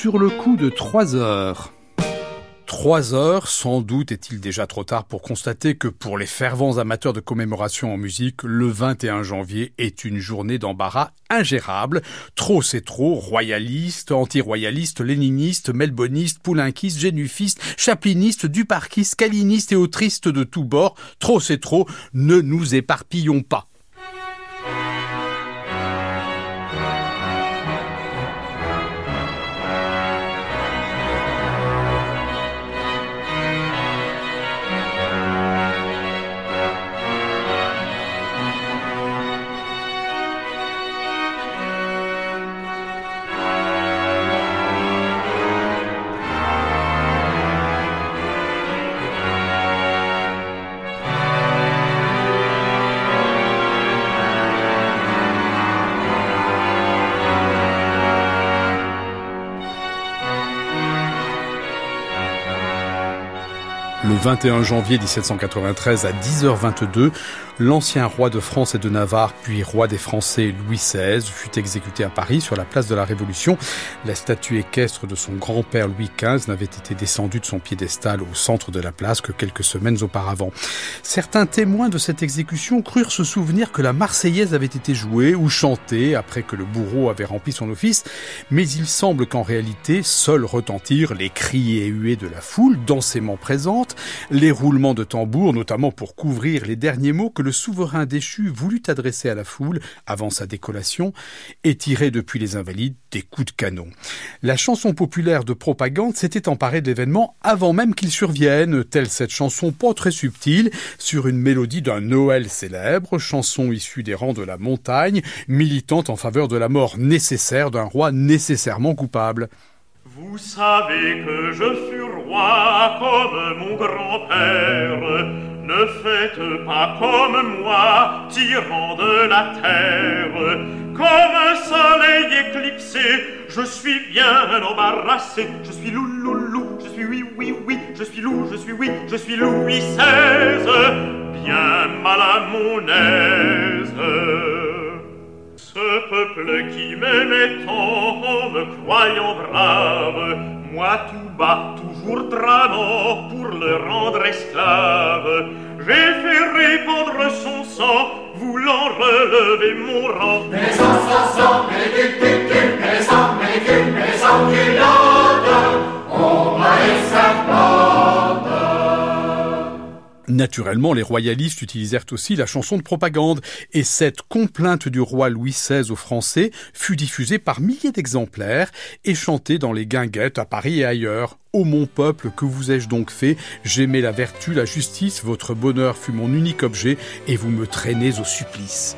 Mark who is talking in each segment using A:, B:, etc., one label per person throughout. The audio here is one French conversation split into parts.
A: sur le coup de 3 heures. Trois heures, sans doute est-il déjà trop tard pour constater que pour les fervents amateurs de commémoration en musique, le 21 janvier est une journée d'embarras ingérable. Trop c'est trop, royaliste, anti-royaliste, léniniste, melboniste, poulinquiste, génufiste, chapliniste, duparquiste, caliniste et autriste de tous bords. Trop c'est trop, ne nous éparpillons pas. 21 janvier 1793 à 10h22, L'ancien roi de France et de Navarre, puis roi des Français Louis XVI, fut exécuté à Paris sur la place de la Révolution. La statue équestre de son grand-père Louis XV n'avait été descendue de son piédestal au centre de la place que quelques semaines auparavant. Certains témoins de cette exécution crurent se souvenir que la Marseillaise avait été jouée ou chantée après que le bourreau avait rempli son office, mais il semble qu'en réalité, seuls retentirent les cris et huées de la foule densément présente, les roulements de tambour, notamment pour couvrir les derniers mots que le souverain déchu voulut adresser à la foule avant sa décollation et tirer depuis les invalides des coups de canon. La chanson populaire de propagande s'était emparée d'événements avant même qu'ils surviennent, telle cette chanson pas très subtile sur une mélodie d'un Noël célèbre, chanson issue des rangs de la montagne, militante en faveur de la mort nécessaire d'un roi nécessairement coupable.
B: Vous savez que je fus roi comme mon grand-père Ne faites pas comme moi, tyran de la terre. Comme un soleil éclipsé, je suis bien embarrassé. Je suis loup, loup, je suis oui, oui, oui, je suis loup, je suis oui, je suis Louis XVI, bien mal à mon aise. Ce peuple qui m'aimait tant en me croyant brave, moi tout bas, toujours tramant pour le rendre esclave, j'ai fait répandre son sang, voulant relever mon rang.
C: Mais sans, sans, sans, mais tu, tu, tu, mais sans, mais tu, mais sans culotte, on m'a
A: Naturellement, les royalistes utilisèrent aussi la chanson de propagande, et cette complainte du roi Louis XVI aux Français fut diffusée par milliers d'exemplaires et chantée dans les guinguettes à Paris et ailleurs. Ô mon peuple, que vous ai-je donc fait? J'aimais la vertu, la justice, votre bonheur fut mon unique objet, et vous me traînez au supplice.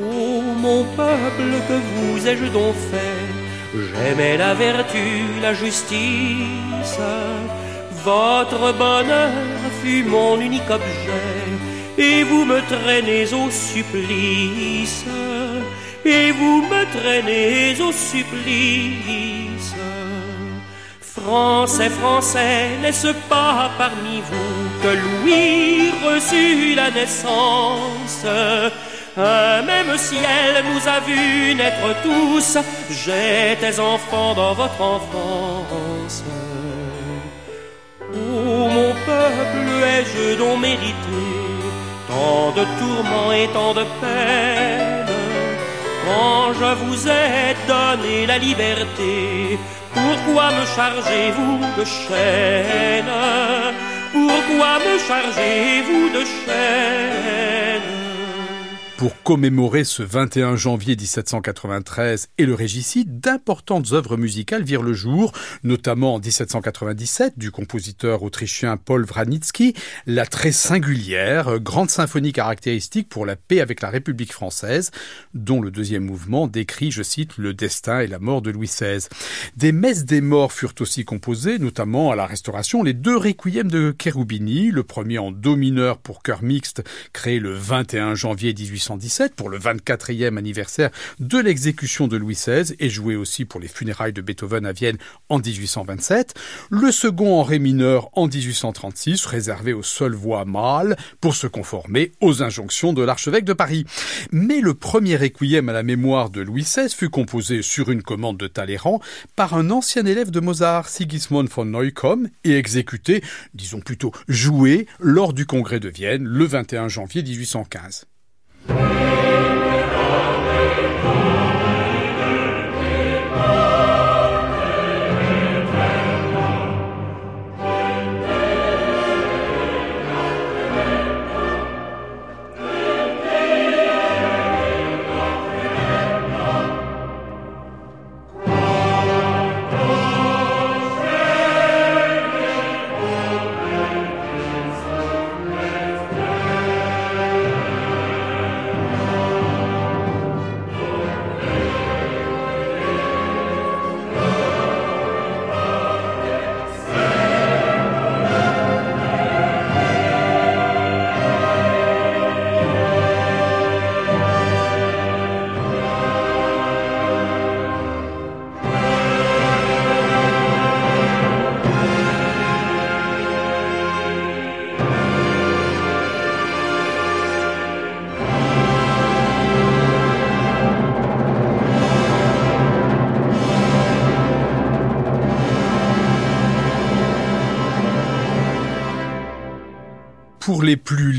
D: Ô mon peuple, que vous ai-je donc fait? J'aimais la vertu, la justice, votre bonheur mon unique objet, et vous me traînez au supplice, et vous me traînez au supplice. Français, Français, n'est-ce pas parmi vous que Louis reçut la naissance? Un même ciel nous a vus naître tous, j'étais enfant dans votre enfance. Oh ai-je donc mérité tant de tourments et tant de peines Quand je vous ai donné la liberté, pourquoi me chargez-vous de chaînes Pourquoi me chargez-vous de chaînes
A: pour commémorer ce 21 janvier 1793 et le régicide, d'importantes œuvres musicales virent le jour, notamment en 1797 du compositeur autrichien Paul Wranitzky, la très singulière grande symphonie caractéristique pour la paix avec la République française, dont le deuxième mouvement décrit, je cite, le destin et la mort de Louis XVI. Des messes des morts furent aussi composées, notamment à la Restauration, les deux requiems de Cherubini, le premier en do mineur pour chœur mixte, créé le 21 janvier 1817 1917 pour le 24e anniversaire de l'exécution de Louis XVI et joué aussi pour les funérailles de Beethoven à Vienne en 1827. Le second en ré mineur en 1836, réservé aux seules voix mâles pour se conformer aux injonctions de l'archevêque de Paris. Mais le premier requiem à la mémoire de Louis XVI fut composé sur une commande de Talleyrand par un ancien élève de Mozart, Sigismund von Neukomm, et exécuté, disons plutôt joué, lors du congrès de Vienne le 21 janvier 1815. Pour les plus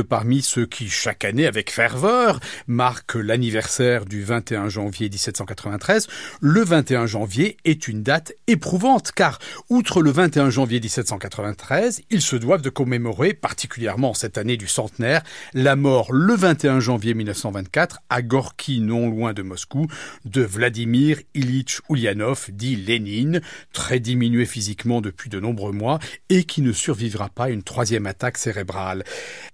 A: parmi ceux qui, chaque année, avec ferveur, marquent l'anniversaire du 21 janvier 1793, le 21 janvier est une date éprouvante, car, outre le 21 janvier 1793, ils se doivent de commémorer, particulièrement cette année du centenaire, la mort le 21 janvier 1924, à Gorky, non loin de Moscou, de Vladimir Ilitch Ulyanov, dit Lénine, très diminué physiquement depuis de nombreux mois, et qui ne survivra pas une troisième attaque cérébrale.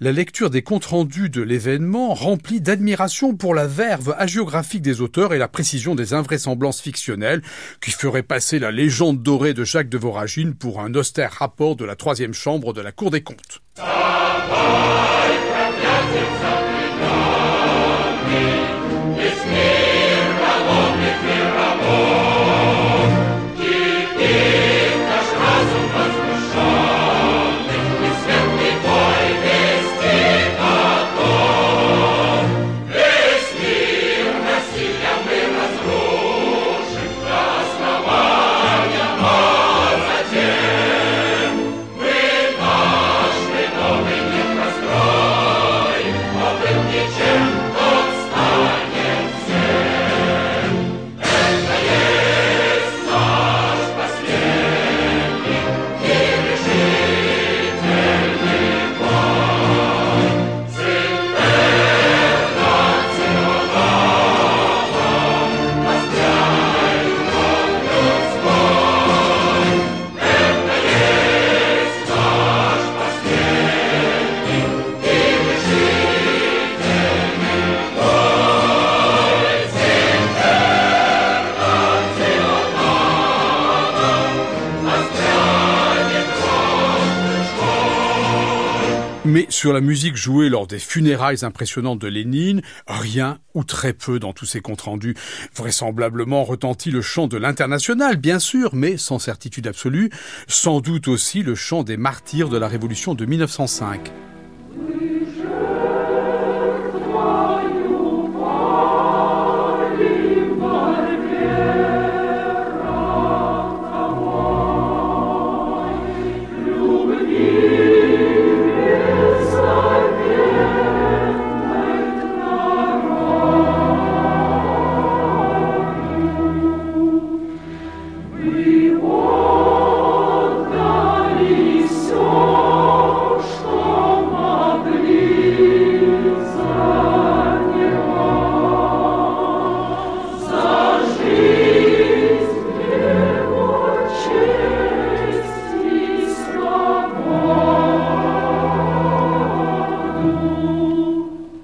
A: La des comptes rendus de l'événement remplit d'admiration pour la verve hagiographique des auteurs et la précision des invraisemblances fictionnelles qui feraient passer la légende dorée de Jacques de Voragine pour un austère rapport de la troisième chambre de la Cour des comptes. Mais sur la musique jouée lors des funérailles impressionnantes de Lénine, rien ou très peu dans tous ces comptes rendus. Vraisemblablement retentit le chant de l'international, bien sûr, mais sans certitude absolue. Sans doute aussi le chant des martyrs de la Révolution de 1905.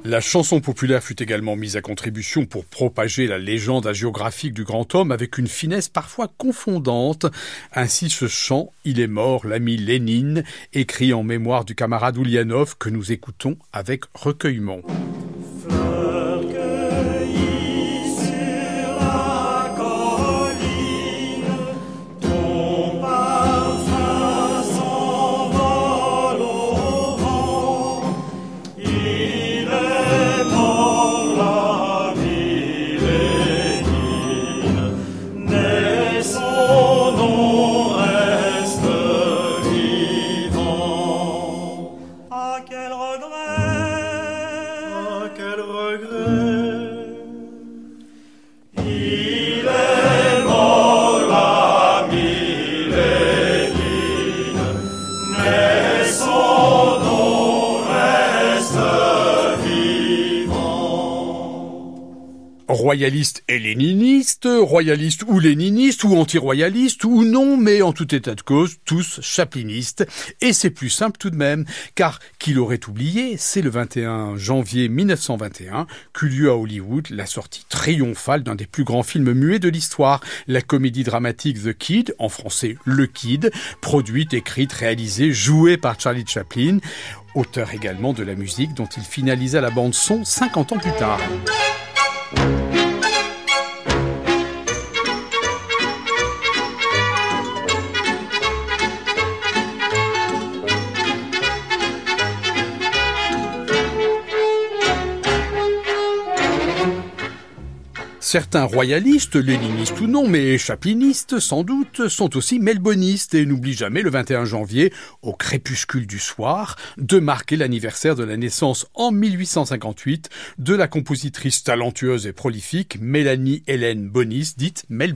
A: La chanson populaire fut également mise à contribution pour propager la légende hagiographique du grand homme avec une finesse parfois confondante. Ainsi ce chant Il est mort, l'ami Lénine, écrit en mémoire du camarade Oulianov que nous écoutons avec recueillement. Léniniste, royaliste ou léniniste, ou anti-royaliste, ou non, mais en tout état de cause, tous chaplinistes. Et c'est plus simple tout de même, car qui l'aurait oublié, c'est le 21 janvier 1921 qu'eut lieu à Hollywood la sortie triomphale d'un des plus grands films muets de l'histoire, la comédie dramatique The Kid, en français Le Kid, produite, écrite, réalisée, jouée par Charlie Chaplin, auteur également de la musique dont il finalisa la bande son 50 ans plus tard. Certains royalistes, léninistes ou non, mais chaplinistes sans doute, sont aussi melbonistes et n'oublient jamais le 21 janvier, au crépuscule du soir, de marquer l'anniversaire de la naissance en 1858 de la compositrice talentueuse et prolifique Mélanie Hélène Bonis, dite Mel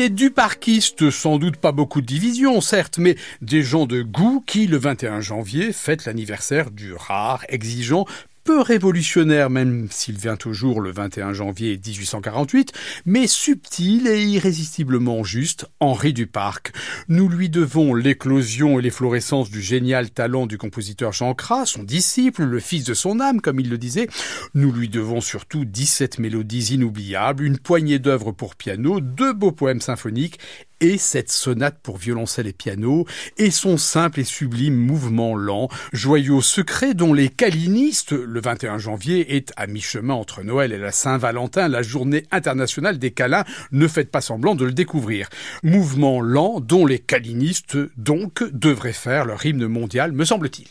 A: Bonis. Et les duparquistes, sans doute pas beaucoup de divisions, certes, mais des gens de goût qui, le 21 janvier, fêtent l'anniversaire du rare, exigeant, peu révolutionnaire même s'il vient au jour le 21 janvier 1848, mais subtil et irrésistiblement juste, Henri Duparc. Nous lui devons l'éclosion et l'efflorescence du génial talent du compositeur Jean Cras, son disciple, le fils de son âme, comme il le disait. Nous lui devons surtout 17 mélodies inoubliables, une poignée d'œuvres pour piano, deux beaux poèmes symphoniques et cette sonate pour violoncelle et piano, et son simple et sublime mouvement lent, joyau secret dont les calinistes, le 21 janvier, est à mi-chemin entre Noël et la Saint-Valentin, la journée internationale des câlins, ne faites pas semblant de le découvrir. Mouvement lent dont les calinistes, donc, devraient faire leur hymne mondial, me semble-t-il.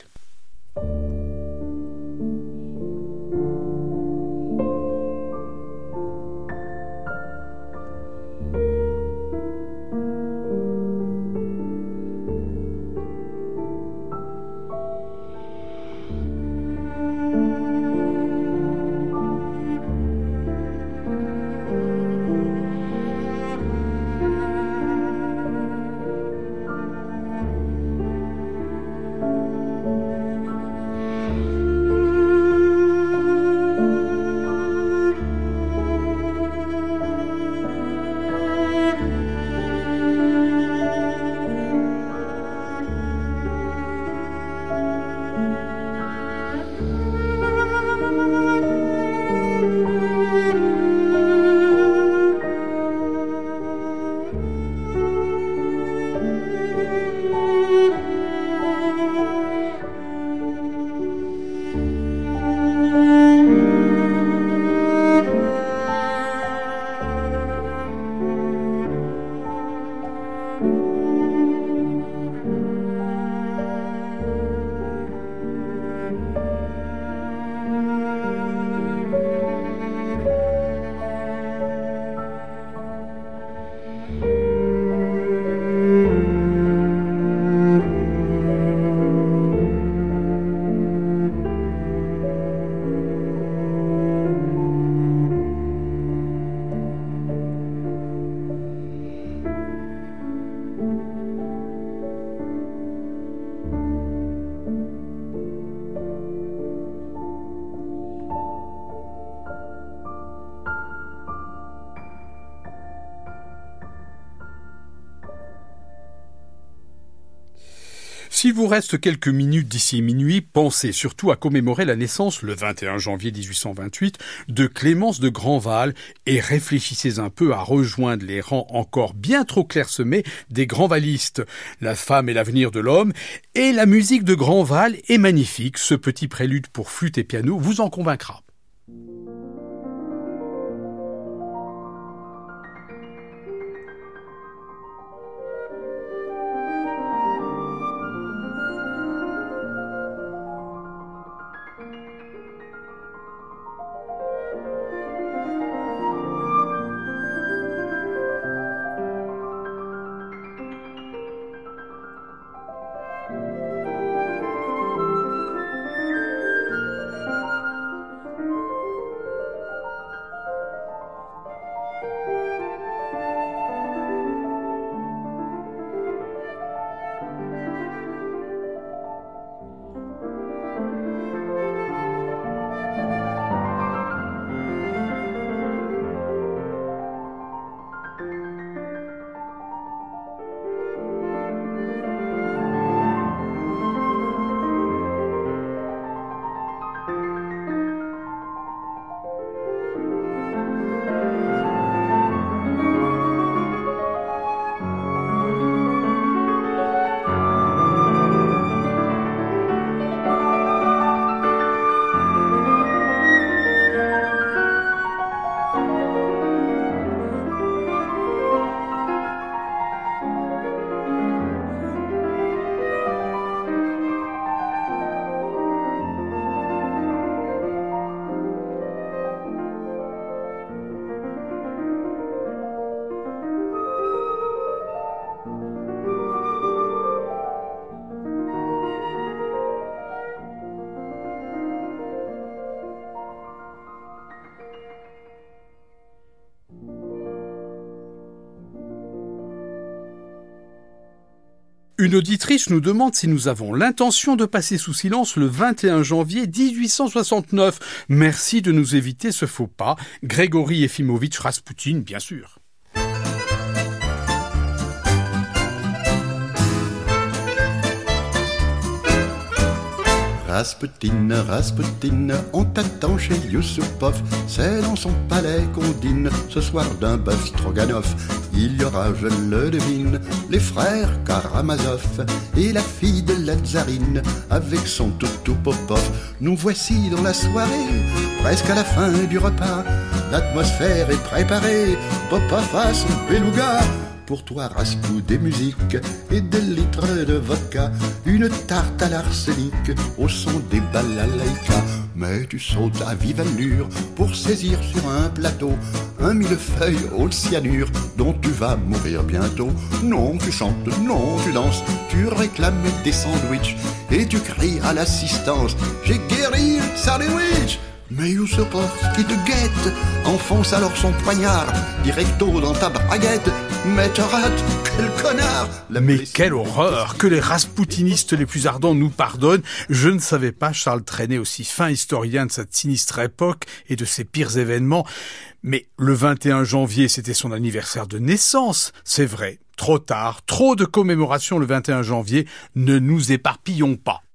A: S'il vous reste quelques minutes d'ici minuit, pensez surtout à commémorer la naissance le 21 janvier 1828 de Clémence de Grandval et réfléchissez un peu à rejoindre les rangs encore bien trop clairsemés des Grandvalistes. La femme est l'avenir de l'homme et la musique de Grandval est magnifique. Ce petit prélude pour flûte et piano vous en convaincra. Une auditrice nous demande si nous avons l'intention de passer sous silence le 21 janvier 1869. Merci de nous éviter ce faux pas. Grégory Efimovitch Rasputin, bien sûr.
E: Rasputin, Rasputin, on t'attend chez Yusupov. C'est dans son palais qu'on dîne ce soir d'un bœuf Stroganov. Il y aura, je le devine, les frères Karamazov et la fille de la avec son toutou Popov. Nous voici dans la soirée, presque à la fin du repas. L'atmosphère est préparée, Popov a son beluga pour toi Raspou des musiques et des litres de vodka, une tarte à l'arsenic au son des balalaïkas. Mais tu sautes à vive allure pour saisir sur un plateau un millefeuille au cyanure dont tu vas mourir bientôt. Non, tu chantes, non, tu danses, tu réclames des sandwichs et tu cries à l'assistance J'ai guéri le sandwich mais Yusupov qui te guette? Enfonce alors son poignard directo dans ta baguette. Mais tu rates, quel connard
A: Mais quelle horreur Que les raspoutinistes les plus ardents nous pardonnent. Je ne savais pas Charles Trenet, aussi fin historien de cette sinistre époque et de ses pires événements. Mais le 21 janvier, c'était son anniversaire de naissance, c'est vrai. Trop tard, trop de commémorations le 21 janvier, ne nous éparpillons pas.